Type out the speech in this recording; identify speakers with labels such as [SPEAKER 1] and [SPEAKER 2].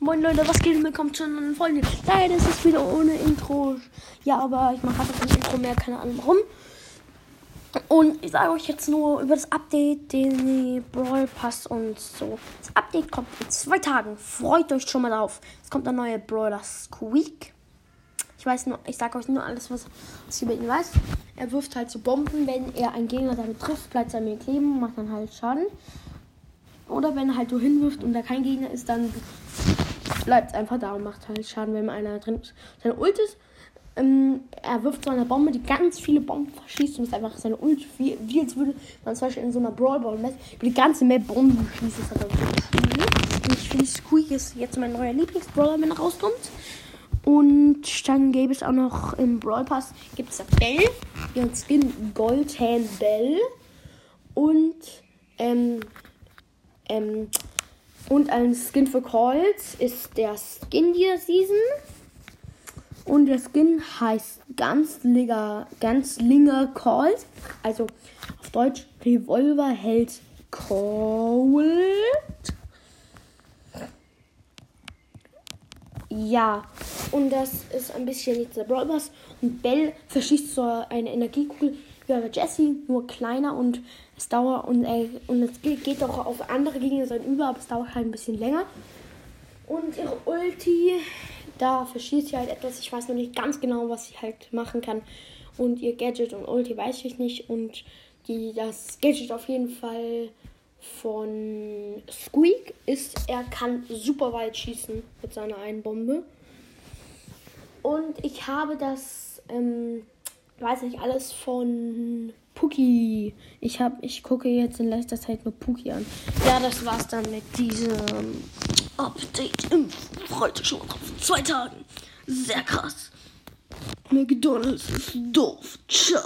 [SPEAKER 1] Moin Leute, was geht? Willkommen zu einer neuen Folge. Leider ist es wieder ohne Intro. Ja, aber ich mache einfach kein Intro mehr, keine Ahnung warum. Und ich sage euch jetzt nur über das Update, den Brawl Pass und so. Das Update kommt in zwei Tagen. Freut euch schon mal drauf. Es kommt ein neuer Brawler Squeak. Ich weiß nur, ich sage euch nur alles, was, was ich über ihn weiß. Er wirft halt so Bomben, wenn er einen Gegner damit trifft, bleibt er mir kleben und macht dann halt Schaden. Oder wenn er halt so hinwirft und da kein Gegner ist, dann bleibt einfach da und macht halt Schaden, wenn einer drin ist. Seine Ult ist, ähm, er wirft so eine Bombe, die ganz viele Bomben verschießt und ist einfach seine Ult, wie, wie als würde man zum Beispiel in so einer Brawl Ball über die ganze Map Bomben schießen. Das hat er ich finde, Squeak ist jetzt mein neuer Lieblingsbrawler, wenn er rauskommt. Und dann gäbe es auch noch im Brawl Pass gibt es Bell, ihren Skin Goldhand Bell. Und ähm, ähm, und ein Skin für Calls ist der Skin dieser Season. Und der Skin heißt Ganzlinger, Ganzlinger Calls. Also auf Deutsch Revolver hält Cold. Ja, und das ist ein bisschen jetzt der Brawl. Und Bell verschießt so eine Energiekugel bei Jesse, nur kleiner und es dauert und, äh, und es geht auch auf andere Gegner über, aber es dauert halt ein bisschen länger. Und ihre Ulti, da verschießt sie halt etwas. Ich weiß noch nicht ganz genau, was sie halt machen kann. Und ihr Gadget und Ulti weiß ich nicht. Und die, das Gadget auf jeden Fall von Squeak ist, er kann super weit schießen mit seiner einen Bombe. Und ich habe das, ähm, weiß nicht, alles von Puki. Ich hab, ich gucke jetzt in letzter Zeit nur Puki an. Ja, das war's dann mit diesem Update. Freut euch schon drauf. Zwei Tagen. Sehr krass. McDonalds ist doof. Ciao.